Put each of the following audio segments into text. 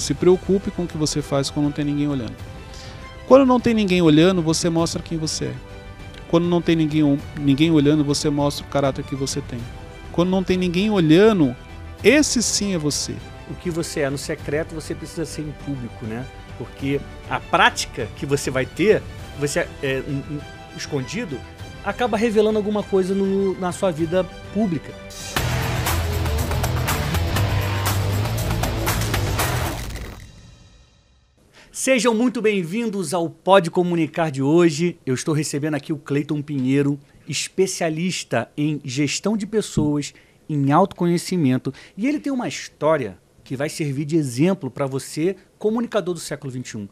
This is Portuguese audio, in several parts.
Se preocupe com o que você faz quando não tem ninguém olhando. Quando não tem ninguém olhando, você mostra quem você é. Quando não tem ninguém, ninguém olhando, você mostra o caráter que você tem. Quando não tem ninguém olhando, esse sim é você. O que você é no secreto, você precisa ser em público, né? Porque a prática que você vai ter, você é, escondido, acaba revelando alguma coisa no, na sua vida pública. Sejam muito bem-vindos ao Pode Comunicar de hoje. Eu estou recebendo aqui o Cleiton Pinheiro, especialista em gestão de pessoas, em autoconhecimento, e ele tem uma história que vai servir de exemplo para você, comunicador do século XXI.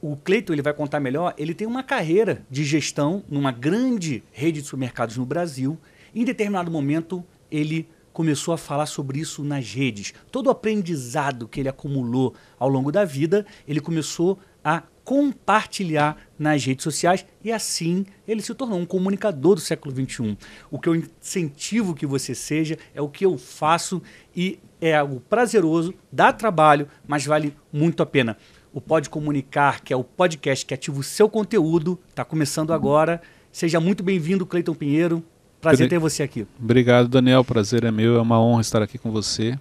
O Cleiton ele vai contar melhor. Ele tem uma carreira de gestão numa grande rede de supermercados no Brasil. Em determinado momento, ele começou a falar sobre isso nas redes. Todo o aprendizado que ele acumulou ao longo da vida, ele começou a compartilhar nas redes sociais e assim ele se tornou um comunicador do século XXI. O que eu incentivo que você seja é o que eu faço e é algo prazeroso, dá trabalho, mas vale muito a pena. O Pode Comunicar, que é o podcast que ativa o seu conteúdo, está começando agora. Seja muito bem-vindo, Cleiton Pinheiro. Prazer ter você aqui. Obrigado, Daniel. Prazer é meu. É uma honra estar aqui com você.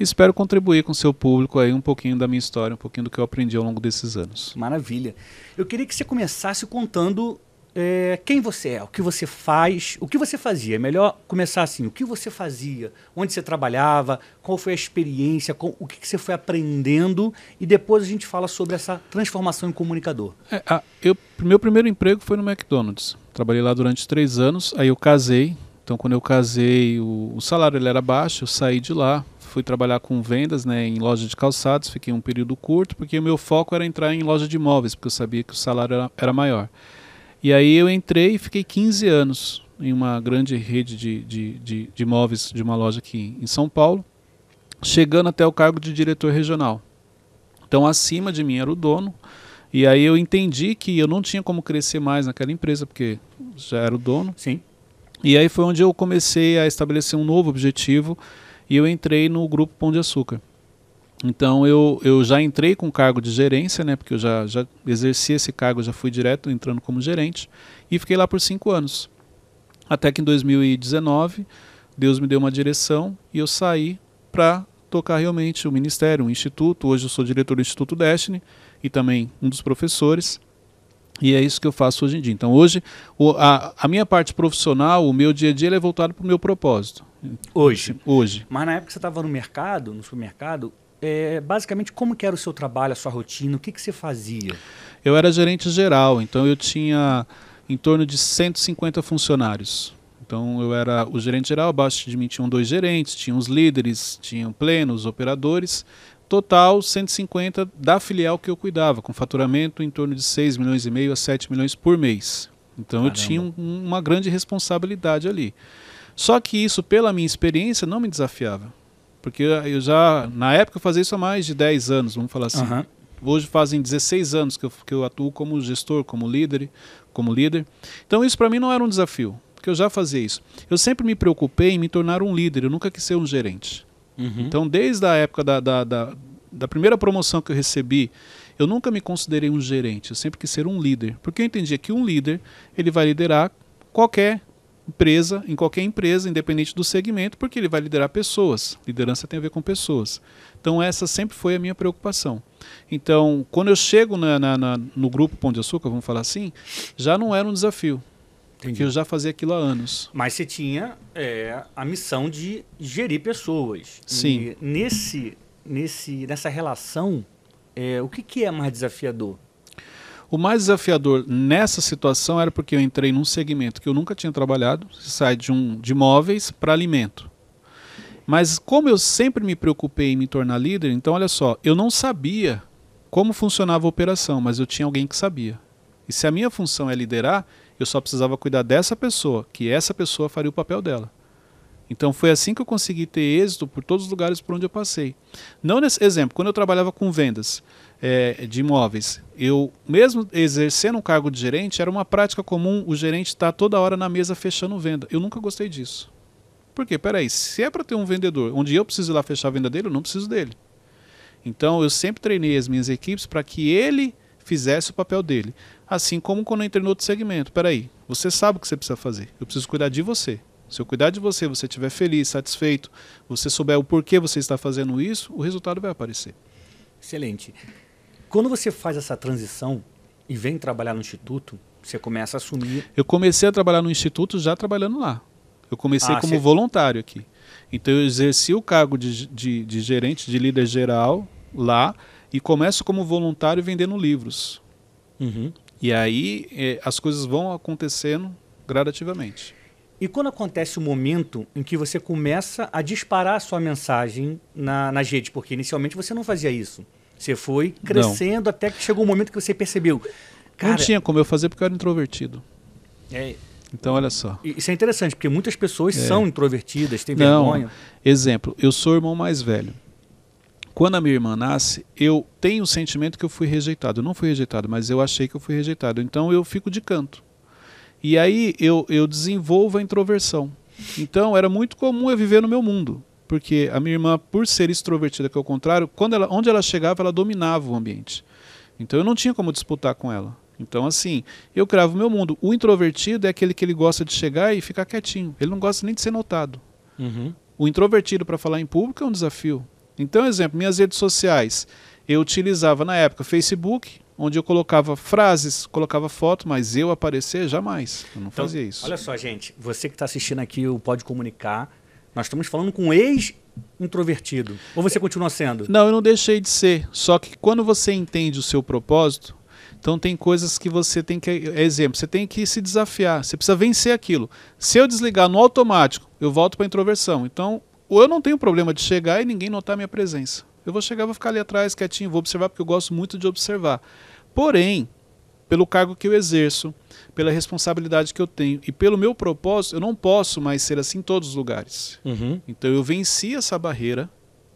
Espero contribuir com o seu público aí um pouquinho da minha história, um pouquinho do que eu aprendi ao longo desses anos. Maravilha. Eu queria que você começasse contando é, quem você é, o que você faz, o que você fazia. É melhor começar assim: o que você fazia, onde você trabalhava, qual foi a experiência, o que, que, você foi aprendendo e depois a gente fala sobre essa transformação em comunicador. É, a, eu, meu primeiro emprego foi no McDonald's. Trabalhei lá durante três anos, aí eu casei. Então, quando eu casei, o, o salário ele era baixo, eu saí de lá, fui trabalhar com vendas né, em loja de calçados, fiquei um período curto, porque o meu foco era entrar em loja de imóveis, porque eu sabia que o salário era, era maior. E aí eu entrei e fiquei 15 anos em uma grande rede de, de, de, de imóveis de uma loja aqui em São Paulo, chegando até o cargo de diretor regional. Então, acima de mim era o dono, e aí eu entendi que eu não tinha como crescer mais naquela empresa, porque já era o dono. Sim. E aí foi onde eu comecei a estabelecer um novo objetivo e eu entrei no grupo Pão de Açúcar. Então eu, eu já entrei com cargo de gerência, né? Porque eu já, já exerci esse cargo, já fui direto entrando como gerente e fiquei lá por cinco anos. Até que em 2019 Deus me deu uma direção e eu saí para tocar realmente o ministério, o instituto. Hoje eu sou diretor do Instituto Destiny e também um dos professores. E é isso que eu faço hoje em dia. Então, hoje, a, a, minha parte profissional, o meu dia a dia, é voltado para o meu propósito. Hoje? Hoje. Mas na época que você estava no mercado, no supermercado, é, basicamente, como que era o seu trabalho, a sua rotina? O que, que você fazia? Eu era gerente geral, então eu tinha em torno de 150 funcionários. Então eu era o gerente geral, abaixo de mim tinham dois gerentes, tinham os líderes, tinham plenos, operadores total 150 da filial que eu cuidava, com faturamento em torno de 6 milhões e meio a 7 milhões por mês. Então Caramba. eu tinha um, uma grande responsabilidade ali. Só que isso, pela minha experiência, não me desafiava. Porque eu já, na época, eu fazia isso há mais de 10 anos, vamos falar assim. Uhum. Hoje fazem 16 anos que eu, que eu atuo como gestor, como líder, como líder. Então isso para mim não era um desafio, porque eu já fazia isso. Eu sempre me preocupei em me tornar um líder, eu nunca quis ser um gerente. Uhum. Então, desde a época da, da, da, da, primeira promoção que eu recebi, eu nunca me considerei um gerente, eu sempre quis ser um líder. Porque eu entendia que um líder ele vai liderar qualquer empresa, em qualquer empresa, independente do segmento, porque ele vai liderar pessoas. Liderança tem a ver com pessoas. Então, essa sempre foi a minha preocupação. Então, quando eu chego na, na, na, no grupo Pão de Açúcar, vamos falar assim, já não era um desafio. Entendi. que eu já fazia aquilo há anos. Mas você tinha é, a missão de gerir pessoas. Sim. E nesse, nesse, nessa relação, é, o que, que é mais desafiador? O mais desafiador nessa situação era porque eu entrei num segmento que eu nunca tinha trabalhado, sai de um de móveis para alimento. Mas como eu sempre me preocupei em me tornar líder, então olha só, eu não sabia como funcionava a operação, mas eu tinha alguém que sabia. E se a minha função é liderar, eu só precisava cuidar dessa pessoa, que essa pessoa faria o papel dela. Então foi assim que eu consegui ter êxito por todos os lugares por onde eu passei. Não nesse exemplo, quando eu trabalhava com vendas é, de imóveis, eu mesmo exercendo um cargo de gerente, era uma prática comum o gerente estar toda hora na mesa fechando venda. Eu nunca gostei disso. Por quê? Peraí, se é para ter um vendedor onde eu preciso ir lá fechar a venda dele, eu não preciso dele. Então eu sempre treinei as minhas equipes para que ele fizesse o papel dele. Assim como quando eu entrei no outro segmento. Peraí, você sabe o que você precisa fazer. Eu preciso cuidar de você. Se eu cuidar de você, você estiver feliz, satisfeito, você souber o porquê você está fazendo isso, o resultado vai aparecer. Excelente. Quando você faz essa transição e vem trabalhar no instituto, você começa a assumir. Eu comecei a trabalhar no instituto já trabalhando lá. Eu comecei ah, como você... voluntário aqui. Então eu exerci o cargo de, de, de gerente, de líder geral lá e começo como voluntário vendendo livros. Uhum. E aí eh, as coisas vão acontecendo gradativamente. E quando acontece o momento em que você começa a disparar a sua mensagem na, nas redes, porque inicialmente você não fazia isso. Você foi crescendo não. até que chegou um momento que você percebeu. Cara, não tinha como eu fazer porque eu era introvertido. É, então, olha só. Isso é interessante, porque muitas pessoas é. são introvertidas, têm não, vergonha. Exemplo, eu sou o irmão mais velho. Quando a minha irmã nasce, eu tenho o sentimento que eu fui rejeitado. Eu não fui rejeitado, mas eu achei que eu fui rejeitado. Então eu fico de canto. E aí eu, eu desenvolvo a introversão. Então era muito comum eu viver no meu mundo. Porque a minha irmã, por ser extrovertida, que é o contrário, quando ela, onde ela chegava, ela dominava o ambiente. Então eu não tinha como disputar com ela. Então, assim, eu cravo meu mundo. O introvertido é aquele que ele gosta de chegar e ficar quietinho. Ele não gosta nem de ser notado. Uhum. O introvertido, para falar em público, é um desafio. Então, exemplo, minhas redes sociais. Eu utilizava na época Facebook, onde eu colocava frases, colocava foto, mas eu aparecer jamais. Eu não então, fazia isso. Olha só, gente, você que está assistindo aqui o Pode Comunicar, nós estamos falando com um ex-introvertido. Ou você continua sendo? Não, eu não deixei de ser. Só que quando você entende o seu propósito, então tem coisas que você tem que. Exemplo, você tem que se desafiar, você precisa vencer aquilo. Se eu desligar no automático, eu volto para a introversão. Então, ou eu não tenho problema de chegar e ninguém notar minha presença. Eu vou chegar, vou ficar ali atrás, quietinho, vou observar, porque eu gosto muito de observar. Porém, pelo cargo que eu exerço, pela responsabilidade que eu tenho e pelo meu propósito, eu não posso mais ser assim em todos os lugares. Uhum. Então eu venci essa barreira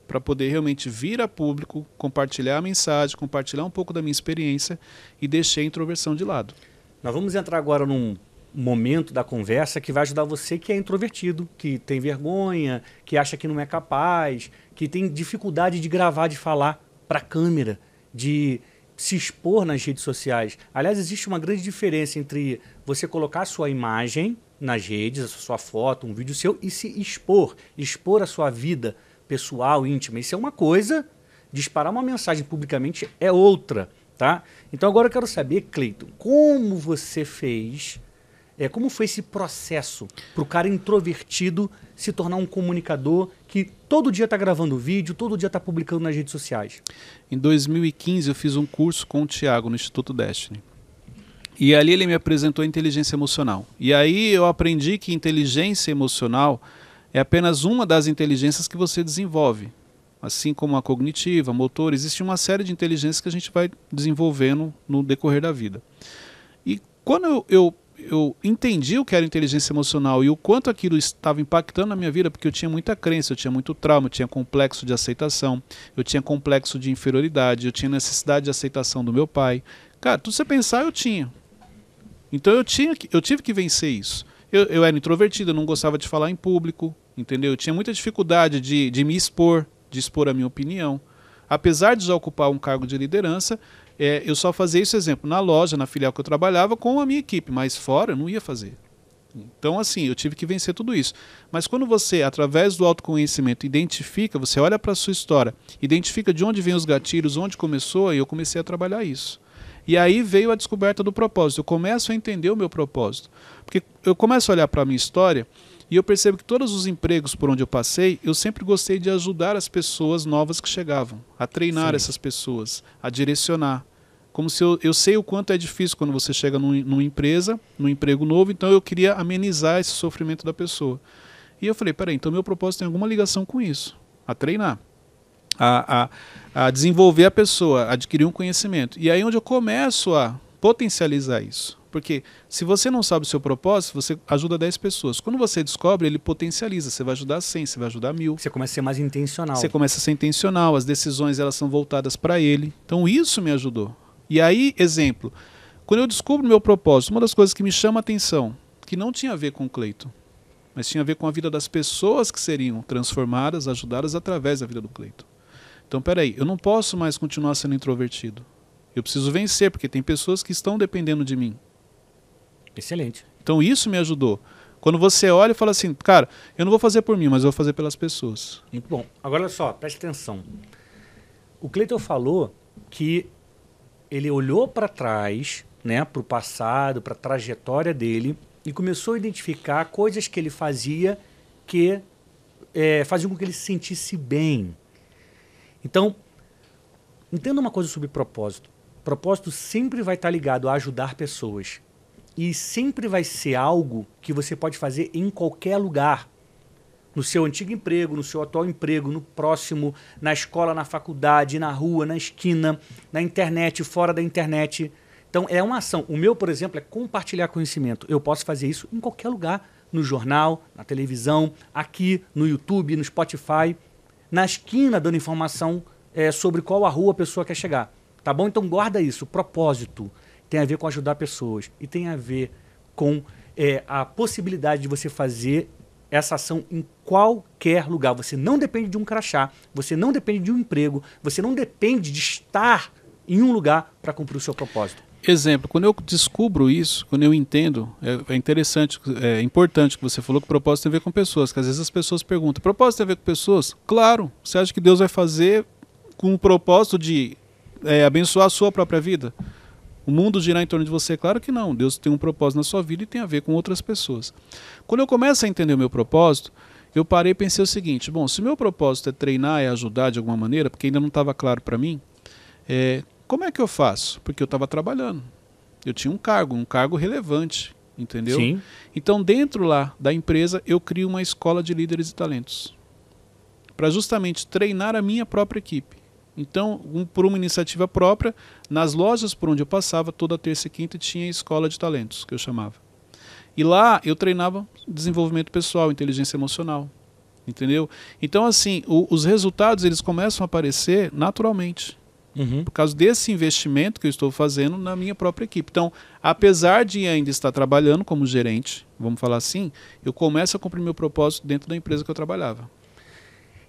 para poder realmente vir a público, compartilhar a mensagem, compartilhar um pouco da minha experiência e deixei a introversão de lado. Nós vamos entrar agora num momento da conversa que vai ajudar você que é introvertido, que tem vergonha, que acha que não é capaz, que tem dificuldade de gravar, de falar para a câmera, de se expor nas redes sociais. Aliás, existe uma grande diferença entre você colocar a sua imagem nas redes, a sua foto, um vídeo seu e se expor, expor a sua vida pessoal, íntima. Isso é uma coisa, disparar uma mensagem publicamente é outra, tá? Então agora eu quero saber, Cleiton, como você fez é, como foi esse processo para o cara introvertido se tornar um comunicador que todo dia está gravando vídeo, todo dia está publicando nas redes sociais? Em 2015 eu fiz um curso com o Tiago no Instituto Destiny. E ali ele me apresentou a inteligência emocional. E aí eu aprendi que inteligência emocional é apenas uma das inteligências que você desenvolve. Assim como a cognitiva, a motor, existe uma série de inteligências que a gente vai desenvolvendo no decorrer da vida. E quando eu, eu eu entendi o que era inteligência emocional e o quanto aquilo estava impactando na minha vida, porque eu tinha muita crença, eu tinha muito trauma, eu tinha complexo de aceitação, eu tinha complexo de inferioridade, eu tinha necessidade de aceitação do meu pai. Cara, tudo você pensar, eu tinha. Então eu, tinha que, eu tive que vencer isso. Eu, eu era introvertido, eu não gostava de falar em público, entendeu? Eu tinha muita dificuldade de, de me expor, de expor a minha opinião. Apesar de já ocupar um cargo de liderança, é, eu só fazia isso, exemplo, na loja, na filial que eu trabalhava, com a minha equipe, mas fora eu não ia fazer. Então, assim, eu tive que vencer tudo isso. Mas quando você, através do autoconhecimento, identifica, você olha para a sua história, identifica de onde vêm os gatilhos, onde começou, e eu comecei a trabalhar isso. E aí veio a descoberta do propósito. Eu começo a entender o meu propósito. Porque eu começo a olhar para a minha história e eu percebo que todos os empregos por onde eu passei, eu sempre gostei de ajudar as pessoas novas que chegavam, a treinar Sim. essas pessoas, a direcionar. Como se eu, eu sei o quanto é difícil quando você chega num, numa empresa, num emprego novo, então eu queria amenizar esse sofrimento da pessoa. E eu falei, peraí, então meu propósito tem alguma ligação com isso, a treinar. A, a, a desenvolver a pessoa, adquirir um conhecimento. E aí onde eu começo a potencializar isso. Porque se você não sabe o seu propósito, você ajuda 10 pessoas. Quando você descobre, ele potencializa. Você vai ajudar 100, você vai ajudar mil. Você começa a ser mais intencional. Você começa a ser intencional, as decisões elas são voltadas para ele. Então isso me ajudou. E aí, exemplo, quando eu descubro meu propósito, uma das coisas que me chama a atenção, que não tinha a ver com o Cleito, mas tinha a ver com a vida das pessoas que seriam transformadas, ajudadas através da vida do Cleito. Então, peraí, eu não posso mais continuar sendo introvertido. Eu preciso vencer, porque tem pessoas que estão dependendo de mim. Excelente. Então, isso me ajudou. Quando você olha e fala assim, cara, eu não vou fazer por mim, mas eu vou fazer pelas pessoas. Muito bom. Agora, olha só, preste atenção. O Cleiton falou que ele olhou para trás, né, para o passado, para a trajetória dele e começou a identificar coisas que ele fazia que é, faziam com que ele se sentisse bem. Então, entenda uma coisa sobre propósito. Propósito sempre vai estar ligado a ajudar pessoas. E sempre vai ser algo que você pode fazer em qualquer lugar. No seu antigo emprego, no seu atual emprego, no próximo, na escola, na faculdade, na rua, na esquina, na internet, fora da internet. Então é uma ação. O meu, por exemplo, é compartilhar conhecimento. Eu posso fazer isso em qualquer lugar, no jornal, na televisão, aqui no YouTube, no Spotify, na esquina dando informação é, sobre qual a rua a pessoa quer chegar. Tá bom? Então guarda isso. O propósito tem a ver com ajudar pessoas e tem a ver com é, a possibilidade de você fazer essa ação em qualquer lugar. Você não depende de um crachá, você não depende de um emprego, você não depende de estar em um lugar para cumprir o seu propósito. Exemplo, quando eu descubro isso, quando eu entendo, é, é, interessante, é importante que você falou que o propósito tem a ver com pessoas, que às vezes as pessoas perguntam, propósito tem a ver com pessoas? Claro, você acha que Deus vai fazer com o propósito de é, abençoar a sua própria vida? O mundo girar em torno de você? Claro que não. Deus tem um propósito na sua vida e tem a ver com outras pessoas. Quando eu começo a entender o meu propósito, eu parei e pensei o seguinte: bom, se o meu propósito é treinar e ajudar de alguma maneira, porque ainda não estava claro para mim, é, como é que eu faço? Porque eu estava trabalhando. Eu tinha um cargo, um cargo relevante, entendeu? Sim. Então, dentro lá da empresa, eu crio uma escola de líderes e talentos para justamente treinar a minha própria equipe. Então, um, por uma iniciativa própria, nas lojas por onde eu passava, toda terça e quinta tinha escola de talentos, que eu chamava. E lá eu treinava desenvolvimento pessoal, inteligência emocional, entendeu? Então, assim, o, os resultados eles começam a aparecer naturalmente. Uhum. Por causa desse investimento que eu estou fazendo na minha própria equipe. Então, apesar de ainda estar trabalhando como gerente, vamos falar assim, eu começo a cumprir meu propósito dentro da empresa que eu trabalhava.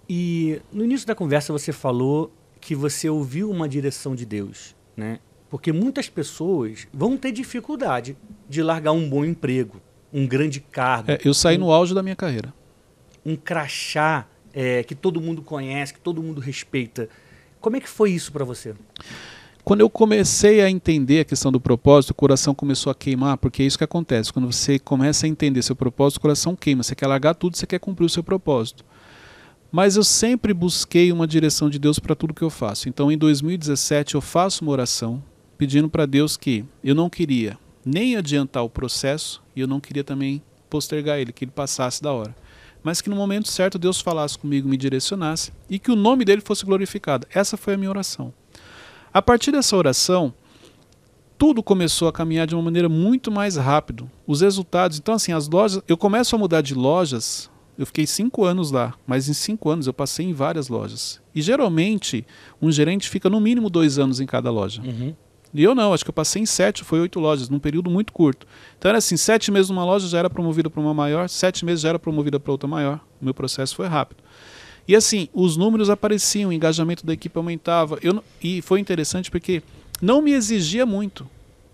E no início da conversa você falou que você ouviu uma direção de Deus, né? Porque muitas pessoas vão ter dificuldade de largar um bom emprego, um grande cargo. É, eu saí um, no auge da minha carreira. Um crachá é, que todo mundo conhece, que todo mundo respeita. Como é que foi isso para você? Quando eu comecei a entender a questão do propósito, o coração começou a queimar, porque é isso que acontece. Quando você começa a entender seu propósito, o coração queima. Você quer largar tudo, você quer cumprir o seu propósito. Mas eu sempre busquei uma direção de Deus para tudo que eu faço. Então, em 2017, eu faço uma oração pedindo para Deus que eu não queria nem adiantar o processo e eu não queria também postergar ele, que ele passasse da hora. Mas que no momento certo Deus falasse comigo, me direcionasse e que o nome dele fosse glorificado. Essa foi a minha oração. A partir dessa oração, tudo começou a caminhar de uma maneira muito mais rápido. Os resultados, então assim, as lojas, eu começo a mudar de lojas eu fiquei cinco anos lá, mas em cinco anos eu passei em várias lojas. E geralmente, um gerente fica no mínimo dois anos em cada loja. Uhum. E eu não, acho que eu passei em sete, foi oito lojas, num período muito curto. Então era assim, sete meses numa loja já era promovida para uma maior, sete meses já era promovida para outra maior. O meu processo foi rápido. E assim, os números apareciam, o engajamento da equipe aumentava. Eu, e foi interessante porque não me exigia muito.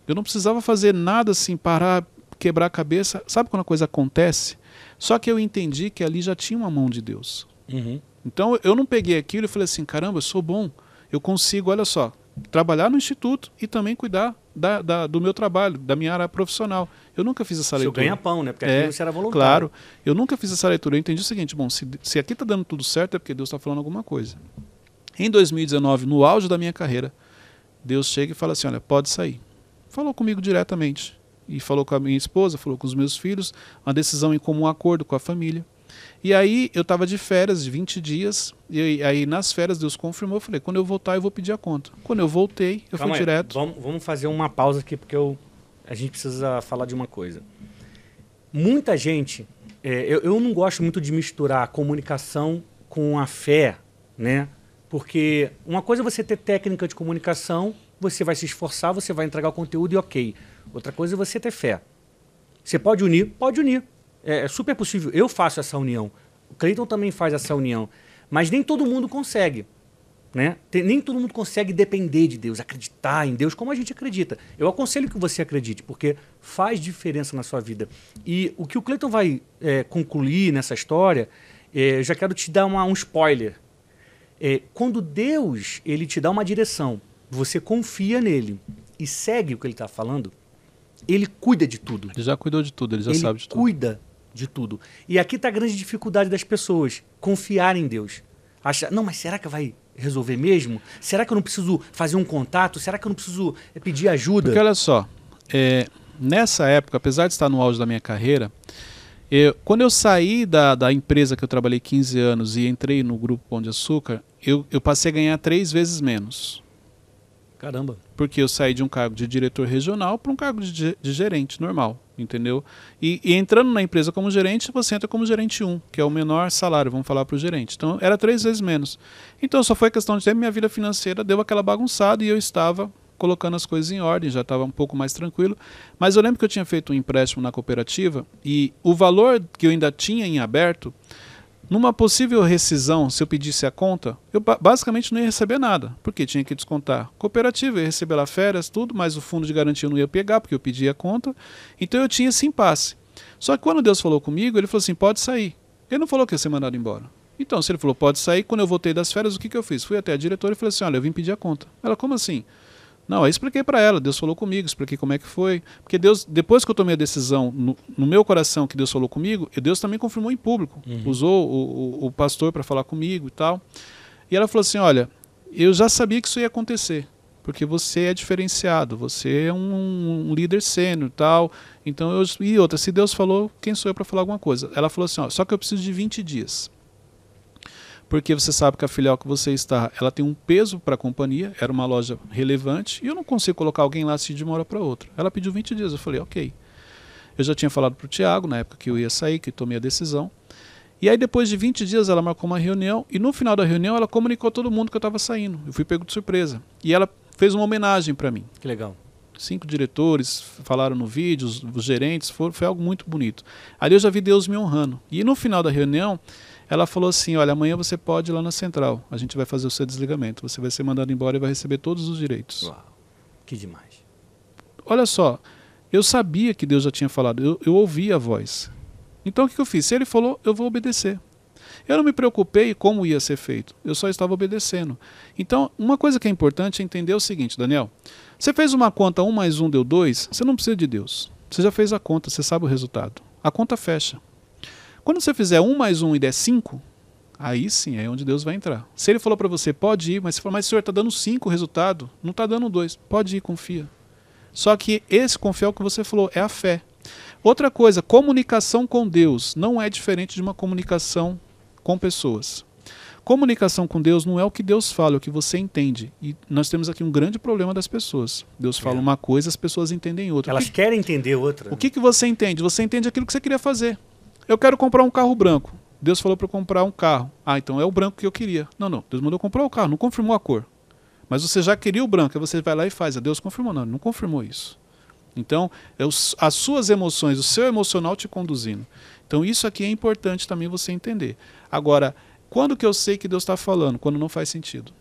Eu não precisava fazer nada assim, parar, quebrar a cabeça. Sabe quando a coisa acontece? Só que eu entendi que ali já tinha uma mão de Deus. Uhum. Então eu não peguei aquilo e falei assim: caramba, eu sou bom, eu consigo, olha só, trabalhar no instituto e também cuidar da, da, do meu trabalho, da minha área profissional. Eu nunca fiz essa Seu leitura. ganha pão, né? Porque é, aqui você era voluntário. Claro, eu nunca fiz essa leitura. Eu entendi o seguinte: bom, se, se aqui está dando tudo certo é porque Deus está falando alguma coisa. Em 2019, no auge da minha carreira, Deus chega e fala assim: olha, pode sair. Falou comigo diretamente e falou com a minha esposa, falou com os meus filhos, uma decisão em comum acordo com a família. E aí eu estava de férias de 20 dias, e aí nas férias Deus confirmou, eu falei, quando eu voltar eu vou pedir a conta. Quando eu voltei, eu Calma fui aí. direto. Vamos, vamos fazer uma pausa aqui, porque eu, a gente precisa falar de uma coisa. Muita gente, é, eu, eu não gosto muito de misturar a comunicação com a fé, né? Porque uma coisa é você ter técnica de comunicação, você vai se esforçar, você vai entregar o conteúdo e ok. Outra coisa é você ter fé. Você pode unir? Pode unir. É, é super possível. Eu faço essa união. O Cleiton também faz essa união. Mas nem todo mundo consegue. Né? Tem, nem todo mundo consegue depender de Deus, acreditar em Deus como a gente acredita. Eu aconselho que você acredite, porque faz diferença na sua vida. E o que o Cleiton vai é, concluir nessa história, é, eu já quero te dar uma, um spoiler. É, quando Deus ele te dá uma direção, você confia nele e segue o que ele está falando, ele cuida de tudo. Ele já cuidou de tudo, ele já ele sabe de tudo. cuida de tudo. E aqui está a grande dificuldade das pessoas, confiar em Deus. Achar, não, mas será que vai resolver mesmo? Será que eu não preciso fazer um contato? Será que eu não preciso é, pedir ajuda? Porque olha só, é, nessa época, apesar de estar no auge da minha carreira, eu, quando eu saí da, da empresa que eu trabalhei 15 anos e entrei no grupo Pão de Açúcar, eu, eu passei a ganhar três vezes menos. Caramba. Porque eu saí de um cargo de diretor regional para um cargo de, de, gerente normal, entendeu? E, e, entrando na empresa como gerente, você entra como gerente 1, que é o menor salário, vamos falar para o gerente. Então era três vezes menos. Então só foi questão de tempo, minha vida financeira deu aquela bagunçada e eu estava colocando as coisas em ordem, já estava um pouco mais tranquilo. Mas eu lembro que eu tinha feito um empréstimo na cooperativa e o valor que eu ainda tinha em aberto numa possível rescisão, se eu pedisse a conta, eu basicamente não ia receber nada, porque tinha que descontar cooperativa, ia receber lá férias, tudo, mas o fundo de garantia eu não ia pegar, porque eu pedi a conta. Então eu tinha esse impasse. Só que quando Deus falou comigo, ele falou assim: pode sair. Ele não falou que ia ser mandado embora. Então, se ele falou pode sair, quando eu voltei das férias, o que, que eu fiz? Fui até a diretora e falei assim: olha, eu vim pedir a conta. Ela, como assim? Não, aí expliquei para ela, Deus falou comigo, expliquei como é que foi. Porque Deus, depois que eu tomei a decisão no, no meu coração que Deus falou comigo, Deus também confirmou em público. Uhum. Usou o, o, o pastor para falar comigo e tal. E ela falou assim: Olha, eu já sabia que isso ia acontecer, porque você é diferenciado, você é um, um líder sênior e tal. Então eu. E outra, se Deus falou, quem sou eu para falar alguma coisa? Ela falou assim: ó, Só que eu preciso de 20 dias porque você sabe que a filial que você está, ela tem um peso para a companhia, era uma loja relevante, e eu não consigo colocar alguém lá assim de uma hora para outra. Ela pediu 20 dias, eu falei, ok. Eu já tinha falado para o Tiago, na época que eu ia sair, que tomei a decisão. E aí depois de 20 dias ela marcou uma reunião, e no final da reunião ela comunicou a todo mundo que eu estava saindo. Eu fui pego de surpresa. E ela fez uma homenagem para mim. Que legal cinco diretores falaram no vídeo, os, os gerentes, foi, foi, algo muito bonito. Ali eu já vi Deus me honrando. E no final da reunião, ela falou assim: Olha, amanhã você pode ir lá na central. A gente vai fazer o seu desligamento. Você vai ser mandado embora e vai receber todos os direitos. Uau, que demais. Olha só, eu sabia que Deus já tinha falado, eu, eu ouvi a voz. Então o que eu fiz? Se ele falou, eu vou obedecer. Eu não me preocupei como ia ser feito, eu só estava obedecendo. Então, uma coisa que é importante é entender o seguinte, Daniel: você fez uma conta 1 mais 1 deu 2, você não precisa de Deus. Você já fez a conta, você sabe o resultado. A conta fecha. Quando você fizer 1 mais 1 e der 5, aí sim é onde Deus vai entrar. Se ele falou para você, pode ir, mas você falou, mas senhor, está dando 5 o resultado, não está dando 2. Pode ir, confia. Só que esse confiar é o que você falou, é a fé. Outra coisa, comunicação com Deus não é diferente de uma comunicação com pessoas. Comunicação com Deus não é o que Deus fala, é o que você entende. E nós temos aqui um grande problema das pessoas. Deus fala é. uma coisa, as pessoas entendem outra. Elas que, querem entender outra. O que, que você entende? Você entende aquilo que você queria fazer. Eu quero comprar um carro branco. Deus falou para eu comprar um carro. Ah, então é o branco que eu queria. Não, não. Deus mandou comprar o carro, não confirmou a cor. Mas você já queria o branco, aí você vai lá e faz. Deus confirmou. Não, não confirmou isso. Então, as suas emoções, o seu emocional te conduzindo. Então, isso aqui é importante também você entender. Agora, quando que eu sei que Deus está falando? Quando não faz sentido.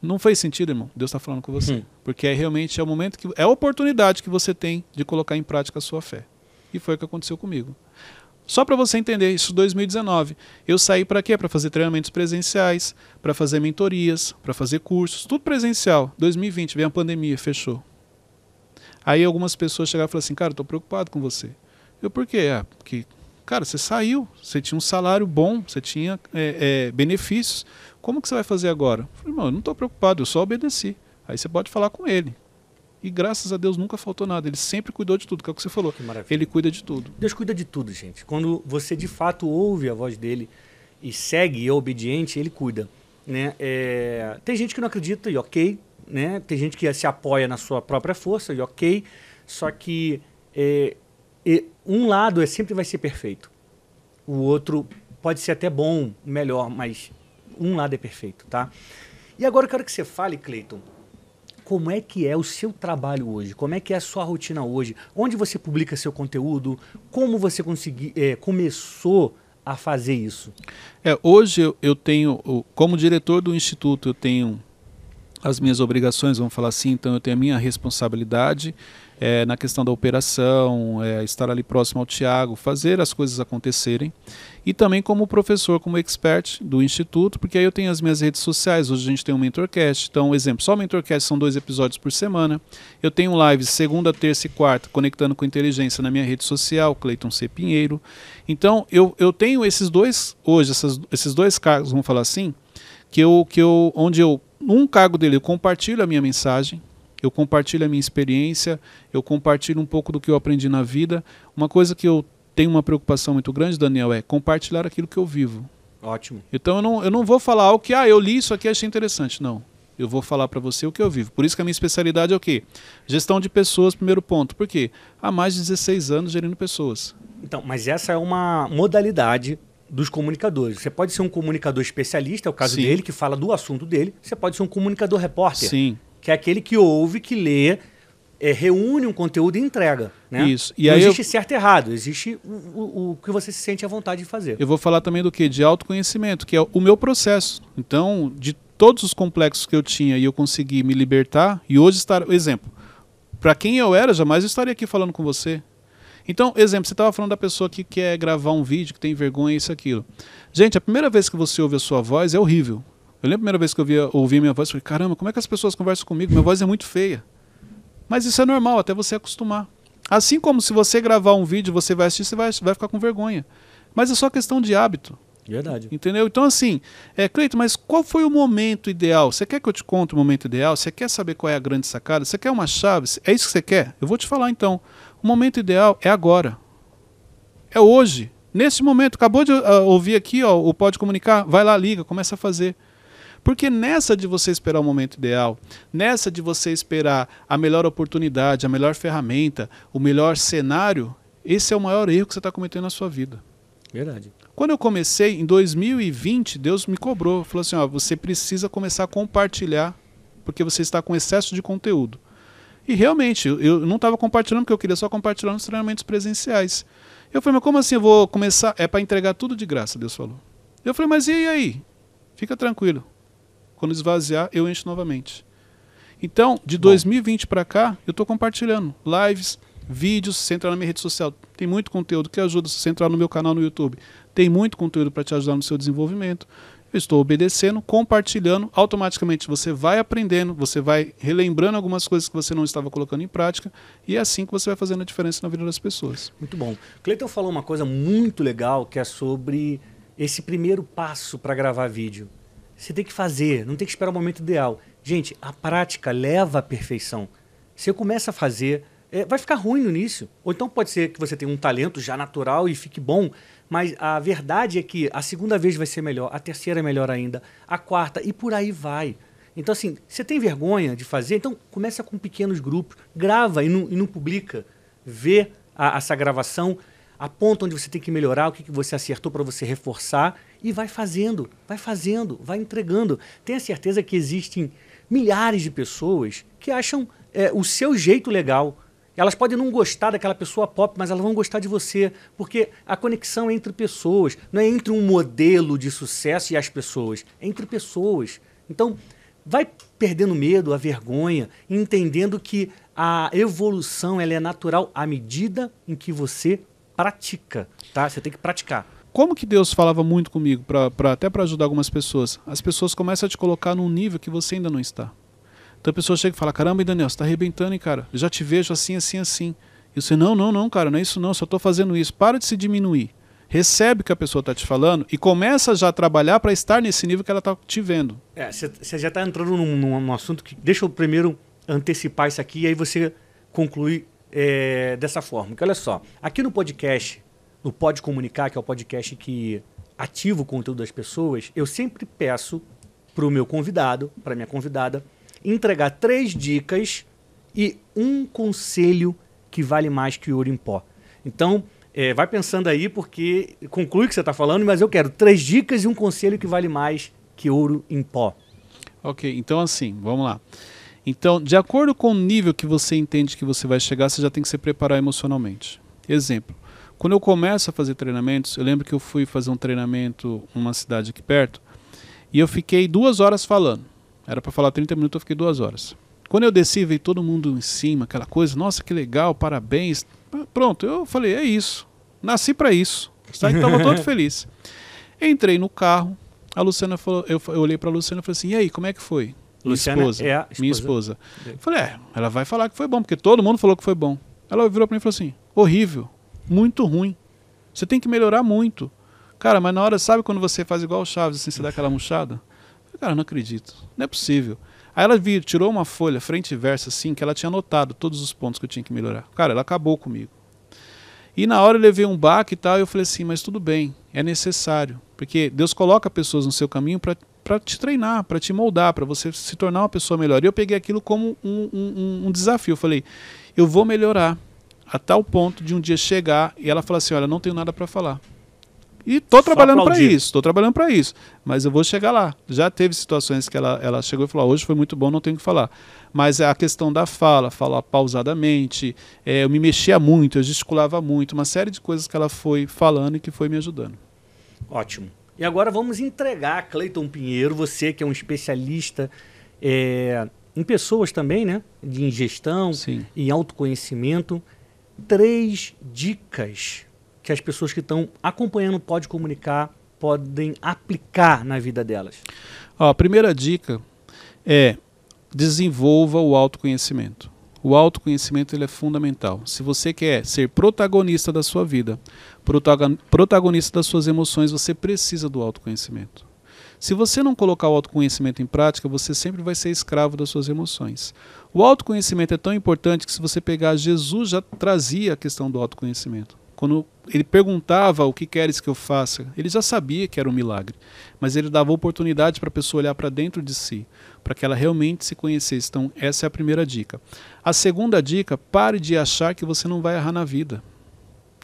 Não fez sentido, irmão. Deus está falando com você. Hum. Porque é realmente é o momento que. É a oportunidade que você tem de colocar em prática a sua fé. E foi o que aconteceu comigo. Só para você entender, isso 2019. Eu saí para quê? Para fazer treinamentos presenciais, para fazer mentorias, para fazer cursos, tudo presencial. 2020 veio a pandemia, fechou. Aí algumas pessoas chegaram e falaram assim: "Cara, estou preocupado com você". Eu por quê? Ah, porque cara, você saiu, você tinha um salário bom, você tinha é, é, benefícios. Como que você vai fazer agora? Eu falei, irmão, eu não estou preocupado, eu só obedeci. Aí você pode falar com ele. E graças a Deus nunca faltou nada. Ele sempre cuidou de tudo, que é o que você falou. Que ele cuida de tudo. Deus cuida de tudo, gente. Quando você de fato ouve a voz dele e segue e é obediente, ele cuida. Né? É... Tem gente que não acredita e ok. Né? Tem gente que se apoia na sua própria força e ok. Só que é... um lado é sempre vai ser perfeito. O outro pode ser até bom, melhor, mas um lado é perfeito, tá? E agora eu quero que você fale, Cleiton, como é que é o seu trabalho hoje, como é que é a sua rotina hoje, onde você publica seu conteúdo, como você consegui, é, começou a fazer isso? É, hoje eu, eu tenho, como diretor do instituto, eu tenho as minhas obrigações, vamos falar assim, então eu tenho a minha responsabilidade é, na questão da operação, é, estar ali próximo ao Tiago, fazer as coisas acontecerem. E também como professor, como expert do Instituto, porque aí eu tenho as minhas redes sociais. Hoje a gente tem um Mentorcast. Então, exemplo, só o Mentorcast são dois episódios por semana. Eu tenho lives segunda, terça e quarta, conectando com inteligência na minha rede social, Cleiton C. Pinheiro. Então, eu, eu tenho esses dois, hoje, essas, esses dois cargos, vamos falar assim, que eu, que eu, onde eu, num cargo dele, eu compartilho a minha mensagem, eu compartilho a minha experiência, eu compartilho um pouco do que eu aprendi na vida. Uma coisa que eu tenho uma preocupação muito grande, Daniel, é compartilhar aquilo que eu vivo. Ótimo. Então eu não, eu não vou falar algo que, ah, eu li isso aqui e achei interessante. Não. Eu vou falar para você o que eu vivo. Por isso que a minha especialidade é o quê? Gestão de pessoas, primeiro ponto. Por quê? Há mais de 16 anos gerindo pessoas. Então, mas essa é uma modalidade dos comunicadores. Você pode ser um comunicador especialista, é o caso Sim. dele, que fala do assunto dele. Você pode ser um comunicador repórter. Sim que é aquele que ouve, que lê, é, reúne um conteúdo e entrega. Né? Isso. E Não existe eu... certo e errado, existe o, o, o, que você se sente à vontade de fazer. Eu vou falar também do que? De autoconhecimento, que é o meu processo. Então, de todos os complexos que eu tinha e eu consegui me libertar, e hoje estar. Exemplo, para quem eu era, jamais eu estaria aqui falando com você. Então, exemplo, você estava falando da pessoa que quer gravar um vídeo, que tem vergonha, isso, aquilo. Gente, a primeira vez que você ouve a sua voz é horrível. Eu lembro a primeira vez que eu via, ouvi minha voz, falei, caramba, como é que as pessoas conversam comigo? Minha voz é muito feia. Mas isso é normal, até você acostumar. Assim como se você gravar um vídeo, você vai assistir, você vai, vai ficar com vergonha. Mas é só questão de hábito. Verdade. Entendeu? Então, assim, é, Cleiton, mas qual foi o momento ideal? Você quer que eu te conte o momento ideal? Você quer saber qual é a grande sacada? Você quer uma chave? É isso que você quer? Eu vou te falar então. O momento ideal é agora. É hoje. Nesse momento. Acabou de uh, ouvir aqui ó, o Pode Comunicar? Vai lá, liga, começa a fazer. Porque nessa de você esperar o momento ideal, nessa de você esperar a melhor oportunidade, a melhor ferramenta, o melhor cenário, esse é o maior erro que você está cometendo na sua vida. Verdade. Quando eu comecei, em 2020, Deus me cobrou. Falou assim: ó, você precisa começar a compartilhar, porque você está com excesso de conteúdo. E realmente, eu não estava compartilhando porque eu queria só compartilhar nos treinamentos presenciais. Eu falei, mas como assim eu vou começar? É para entregar tudo de graça, Deus falou. Eu falei, mas e aí? Fica tranquilo. Quando esvaziar, eu encho novamente. Então, de Bom. 2020 para cá, eu estou compartilhando lives, vídeos. Se entrar na minha rede social, tem muito conteúdo que ajuda. Se você entrar no meu canal no YouTube, tem muito conteúdo para te ajudar no seu desenvolvimento. Eu estou obedecendo, compartilhando. Automaticamente você vai aprendendo, você vai relembrando algumas coisas que você não estava colocando em prática. E é assim que você vai fazendo a diferença na vida das pessoas. Muito bom. Cleiton falou uma coisa muito legal que é sobre esse primeiro passo para gravar vídeo. Você tem que fazer, não tem que esperar o momento ideal. Gente, a prática leva à perfeição. Você começa a fazer, é, vai ficar ruim no início. Ou então pode ser que você tenha um talento já natural e fique bom, mas a verdade é que a segunda vez vai ser melhor, a terceira é melhor ainda, a quarta e por aí vai. Então, assim, você tem vergonha de fazer? Então, começa com pequenos grupos, grava e não, e não publica. Vê a, essa gravação, aponta onde você tem que melhorar, o que, que você acertou para você reforçar e vai fazendo, vai fazendo, vai entregando. Tenha certeza que existem milhares de pessoas que acham é, o seu jeito legal. Elas podem não gostar daquela pessoa pop, mas elas vão gostar de você, porque a conexão é entre pessoas, não é entre um modelo de sucesso e as pessoas, é entre pessoas. Então, vai perdendo medo, a vergonha, entendendo que a evolução ela é natural à medida em que você pratica, tá? Você tem que praticar como que Deus falava muito comigo, pra até para ajudar algumas pessoas? As pessoas começam a te colocar num nível que você ainda não está. Então a pessoa chega e fala: Caramba, Daniel, você está arrebentando, hein, cara? Eu já te vejo assim, assim, assim. E você: Não, não, não, cara, não é isso, não, só estou fazendo isso. Para de se diminuir. Recebe o que a pessoa está te falando e começa já a trabalhar para estar nesse nível que ela está te vendo. Você é, já está entrando num, num, assunto que. Deixa eu primeiro antecipar isso aqui e aí você conclui é, dessa forma. Que olha só, aqui no podcast no Pode Comunicar, que é o podcast que ativa o conteúdo das pessoas, eu sempre peço para o meu convidado, para minha convidada, entregar três dicas e um conselho que vale mais que ouro em pó. Então, é, vai pensando aí, porque conclui o que você está falando, mas eu quero três dicas e um conselho que vale mais que ouro em pó. Ok, então assim, vamos lá. Então, de acordo com o nível que você entende que você vai chegar, você já tem que se preparar emocionalmente. Exemplo, Quando eu começo a fazer treinamentos, eu lembro que eu fui fazer um treinamento numa cidade aqui perto e eu fiquei duas horas falando. Era para falar 30 minutos, eu fiquei duas horas. Quando eu desci, veio todo mundo em cima, aquela coisa, nossa, que legal, parabéns. Pronto, eu falei, é isso. Nasci para isso. Estava todo feliz. Entrei no carro, a Luciana falou, eu, eu olhei para a Luciana e falei assim: "E aí, como é que foi?" Luciana esposa, é esposa. minha esposa. Eu falei: "É, ela vai falar que foi bom, porque todo mundo falou que foi bom." Ela virou para mim e falou assim: "Horrível, muito ruim. Você tem que melhorar muito." Cara, mas na hora, sabe quando você faz igual o Chaves, assim, você dá aquela murchada? Cara, não acredito. Não é possível. Aí ela vir, tirou uma folha frente e verso assim, que ela tinha anotado todos os pontos que eu tinha que melhorar. Cara, ela acabou comigo. E na hora eu levei um baque e tal, e eu falei assim, mas tudo bem, é necessário. Porque Deus coloca pessoas no seu caminho para te treinar, para te moldar, para você se tornar uma pessoa melhor. E eu peguei aquilo como um, um, um desafio. Eu falei, eu vou melhorar a tal ponto de um dia chegar e ela falar assim, olha, não tenho nada para falar. E tô trabalhando para isso, tô trabalhando para isso. Mas eu vou chegar lá. Já teve situações que ela, ela chegou e falou: "Ah, hoje foi muito bom, não tenho o que falar. Mas é a questão da fala, falar pausadamente, é, eu me mexia muito, eu gesticulava muito, uma série de coisas que ela foi falando e que foi me ajudando. Ótimo. E agora vamos entregar a Cleiton Pinheiro, você que é um especialista é, em pessoas também, né? De ingestão, Sim. em autoconhecimento. Três dicas que as pessoas que estão acompanhando o Pode Comunicar podem aplicar na vida delas. Ó, a primeira dica é desenvolva o autoconhecimento. O autoconhecimento ele é fundamental. Se você quer ser protagonista da sua vida, protagon- protagonista das suas emoções, você precisa do autoconhecimento. Se você não colocar o autoconhecimento em prática, você sempre vai ser escravo das suas emoções. O autoconhecimento é tão importante que se você pegar Jesus já trazia a questão do autoconhecimento. Quando ele perguntava o que queres que eu faça, ele já sabia que era um milagre, mas ele dava oportunidade para a pessoa olhar para dentro de si, para que ela realmente se conhecesse. Então, essa é a primeira dica. A segunda dica, pare de achar que você não vai errar na vida.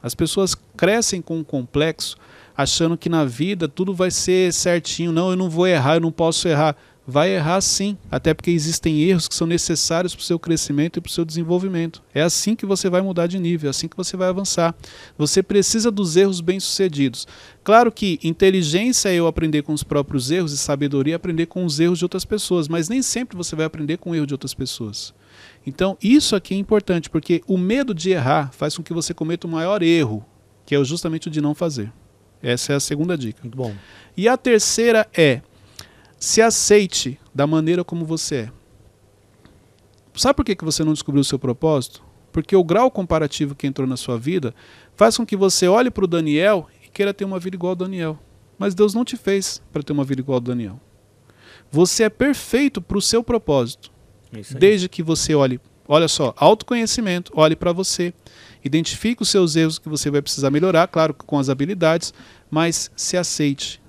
As pessoas crescem com um complexo, achando que na vida tudo vai ser certinho. Não, eu não vou errar, eu não posso errar. Vai errar sim, até porque existem erros que são necessários para o seu crescimento e para o seu desenvolvimento. É assim que você vai mudar de nível, é assim que você vai avançar. Você precisa dos erros bem-sucedidos. Claro que inteligência é eu aprender com os próprios erros e sabedoria é aprender com os erros de outras pessoas, mas nem sempre você vai aprender com o erro de outras pessoas. Então, isso aqui é importante, porque o medo de errar faz com que você cometa o maior erro, que é justamente o de não fazer. Essa é a segunda dica. Muito bom. E a terceira é: se aceite da maneira como você é. Sabe por que que você não descobriu o seu propósito? Porque o grau comparativo que entrou na sua vida faz com que você olhe para o Daniel e queira ter uma vida igual ao Daniel. Mas Deus não te fez para ter uma vida igual ao Daniel. Você é perfeito para o seu propósito. É. Desde que você olhe, olha só, autoconhecimento, olhe para você, identifique os seus erros que você vai precisar melhorar, claro, com as habilidades, mas se aceite.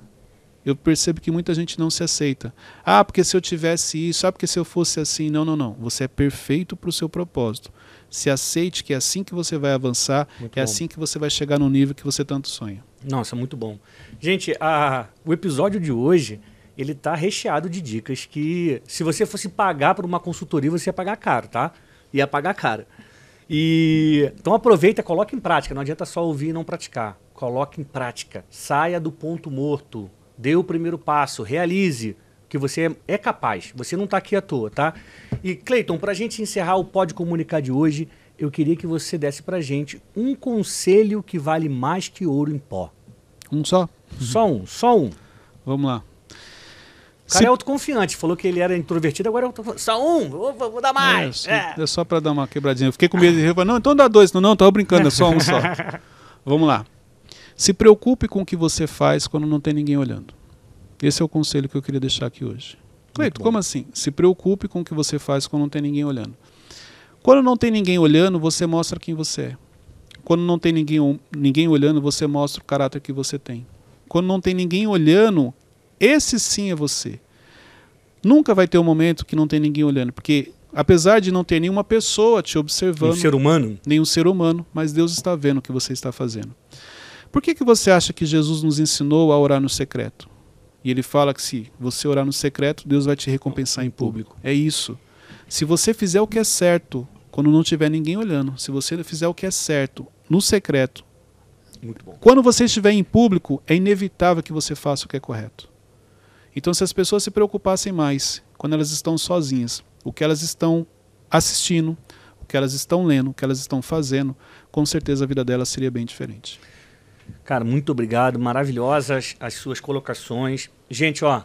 Eu percebo que muita gente não se aceita. Ah, porque se eu tivesse isso, ah, porque se eu fosse assim. Não, não, não. Você é perfeito para o seu propósito. Se aceite que é assim que você vai avançar, Muito é bom. assim que você vai chegar no nível que você tanto sonha. Nossa, muito bom. Gente, a- o episódio de hoje, ele tá recheado de dicas que se você fosse pagar por uma consultoria, você ia pagar caro, tá? Ia pagar caro. E então aproveita, coloque em prática, não adianta só ouvir e não praticar. Coloque em prática. Saia do ponto morto. Dê o primeiro passo, realize que você é- capaz. Você não está aqui à toa, tá? E Cleiton, para a gente encerrar o Pode Comunicar de hoje, eu queria que você desse para gente um conselho que vale mais que ouro em pó. Um só? Só um, só um. Vamos lá. O cara é autoconfiante, falou que ele era introvertido, agora eu falando, só um, vou, vou dar mais. É, É. é só para dar uma quebradinha. Eu fiquei com medo de falar, não, então dá dois. Não, não, tava brincando, é só um só. Vamos lá. Se preocupe com o que você faz quando não tem ninguém olhando. Esse é o conselho que eu queria deixar aqui hoje. Cleito, como assim? Se preocupe com o que você faz quando não tem ninguém olhando. Quando não tem ninguém olhando, você mostra quem você é. Quando não tem ninguém, ninguém olhando, você mostra o caráter que você tem. Quando não tem ninguém olhando, esse sim é você. Nunca vai ter um momento que não tem ninguém olhando, porque apesar de não ter nenhuma pessoa te Um observando, ser humano? nenhum ser humano, mas Deus está vendo o que você está fazendo. Por que, que você acha que Jesus nos ensinou a orar no secreto? E ele fala que se você orar no secreto, Deus vai te recompensar em público. É isso. Se você fizer o que é certo, quando não tiver ninguém olhando, se você fizer o que é certo no secreto. Quando você estiver em público, é inevitável que você faça o que é correto. Então, se as pessoas se preocupassem mais quando elas estão sozinhas, o que elas estão assistindo, o que elas estão lendo, o que elas estão fazendo, com certeza a vida delas seria bem diferente. Cara, muito obrigado. Maravilhosas as suas colocações. Gente, ó,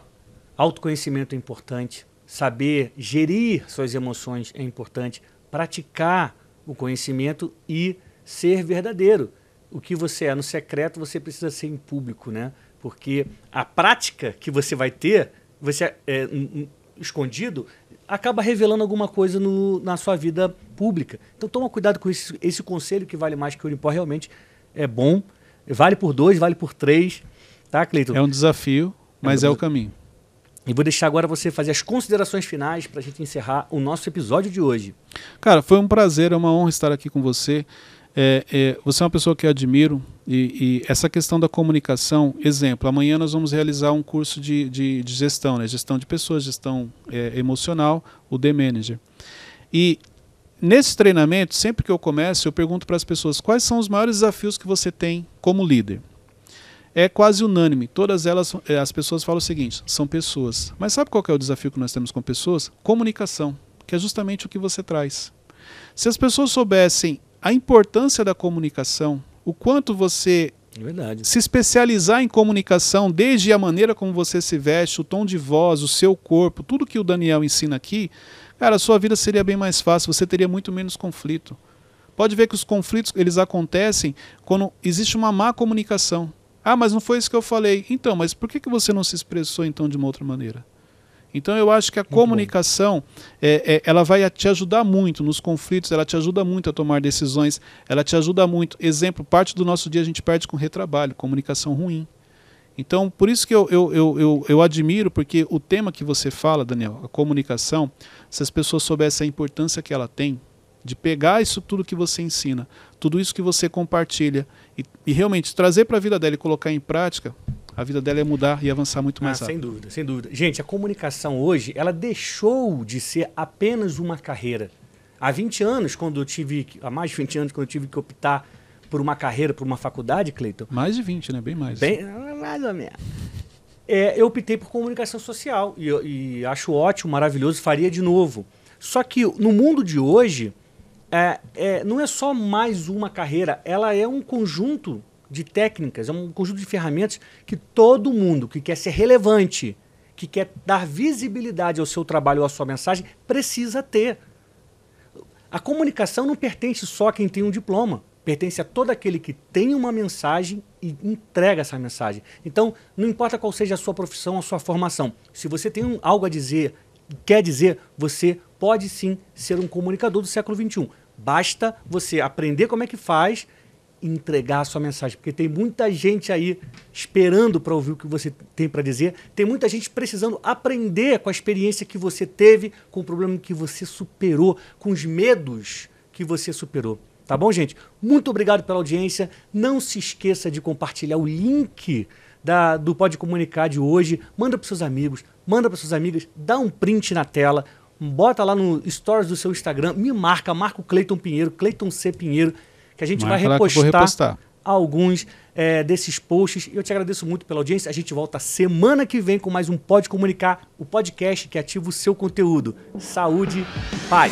autoconhecimento é importante. Saber gerir suas emoções é importante. Praticar o conhecimento e ser verdadeiro. O que você é no secreto, você precisa ser em público, né? Porque a prática que você vai ter, você é, um, um, escondido, acaba revelando alguma coisa no, na sua vida pública. Então toma cuidado com esse, esse conselho que vale mais que o Unipó, realmente é bom. Vale por dois, vale por três. Tá, Cleiton? É um desafio, mas é, é o caminho. E vou deixar agora você fazer as considerações finais para a gente encerrar o nosso episódio de hoje. Cara, foi um prazer, é uma honra estar aqui com você. É, é, você é uma pessoa que eu admiro e, e, essa questão da comunicação, exemplo, amanhã nós vamos realizar um curso de, de, de gestão, né? gestão de pessoas, gestão é, emocional, o The Manager. E nesse treinamento, sempre que eu começo, eu pergunto para as pessoas quais são os maiores desafios que você tem como líder. É quase unânime, todas elas, é, as pessoas falam o seguinte: são pessoas. Mas sabe qual é o desafio que nós temos com pessoas? Comunicação, que é justamente o que você traz. Se as pessoas soubessem a importância da comunicação, o quanto você Verdade. se especializar em comunicação, desde a maneira como você se veste, o tom de voz, o seu corpo, tudo que o Daniel ensina aqui, cara, a sua vida seria bem mais fácil, você teria muito menos conflito. Pode ver que os conflitos eles acontecem quando existe uma má comunicação. Ah, mas não foi isso que eu falei. Então, mas por que, que você não se expressou então de uma outra maneira? Então eu acho que a muito comunicação é, é, ela vai te ajudar muito nos conflitos, ela te ajuda muito a tomar decisões, ela te ajuda muito. Exemplo, parte do nosso dia a gente perde com retrabalho, comunicação ruim. Então, por isso que eu, eu, eu, eu, eu admiro, porque o tema que você fala, Daniel, a comunicação, se as pessoas soubessem a importância que ela tem, de pegar isso tudo que você ensina, tudo isso que você compartilha e, e realmente trazer para a vida dela e colocar em prática, a vida dela ia mudar e avançar muito mais ah, rápido. Sem dúvida, sem dúvida. Gente, a comunicação hoje, ela deixou de ser apenas uma carreira. Há 20 anos, quando eu tive, há mais de 20 anos, quando eu tive que optar por uma carreira, por uma faculdade, Cleiton. Mais de 20, né? Bem mais. Bem, mais ou menos. É, eu optei por comunicação social e, e, acho ótimo, maravilhoso, faria de novo. Só que no mundo de hoje, é, é, não é só mais uma carreira, ela é um conjunto de técnicas, é um conjunto de ferramentas que todo mundo que quer ser relevante, que quer dar visibilidade ao seu trabalho ou à sua mensagem, precisa ter. A comunicação não pertence só a quem tem um diploma, pertence a todo aquele que tem uma mensagem e entrega essa mensagem. Então, não importa qual seja a sua profissão, a sua formação, se você tem um, algo a dizer, quer dizer, você pode sim ser um comunicador do século XXI. Basta você aprender como é que faz entregar a sua mensagem, porque tem muita gente aí esperando para ouvir o que você tem para dizer, tem muita gente precisando aprender com a experiência que você teve, com o problema que você superou, com os medos que você superou. Tá bom, gente? Muito obrigado pela audiência. Não se esqueça de compartilhar o link da, do Pode Comunicar de hoje. Manda para seus amigos, manda para suas amigas, dá um print na tela, bota lá no stories do seu Instagram, me marca, marca o Cleiton Pinheiro, Cleiton C. Pinheiro que a gente vai repostar, repostar, alguns é, desses posts. Eu te agradeço muito pela audiência. A gente volta semana que vem com mais um Pode Comunicar, o podcast que ativa o seu conteúdo. Saúde, paz.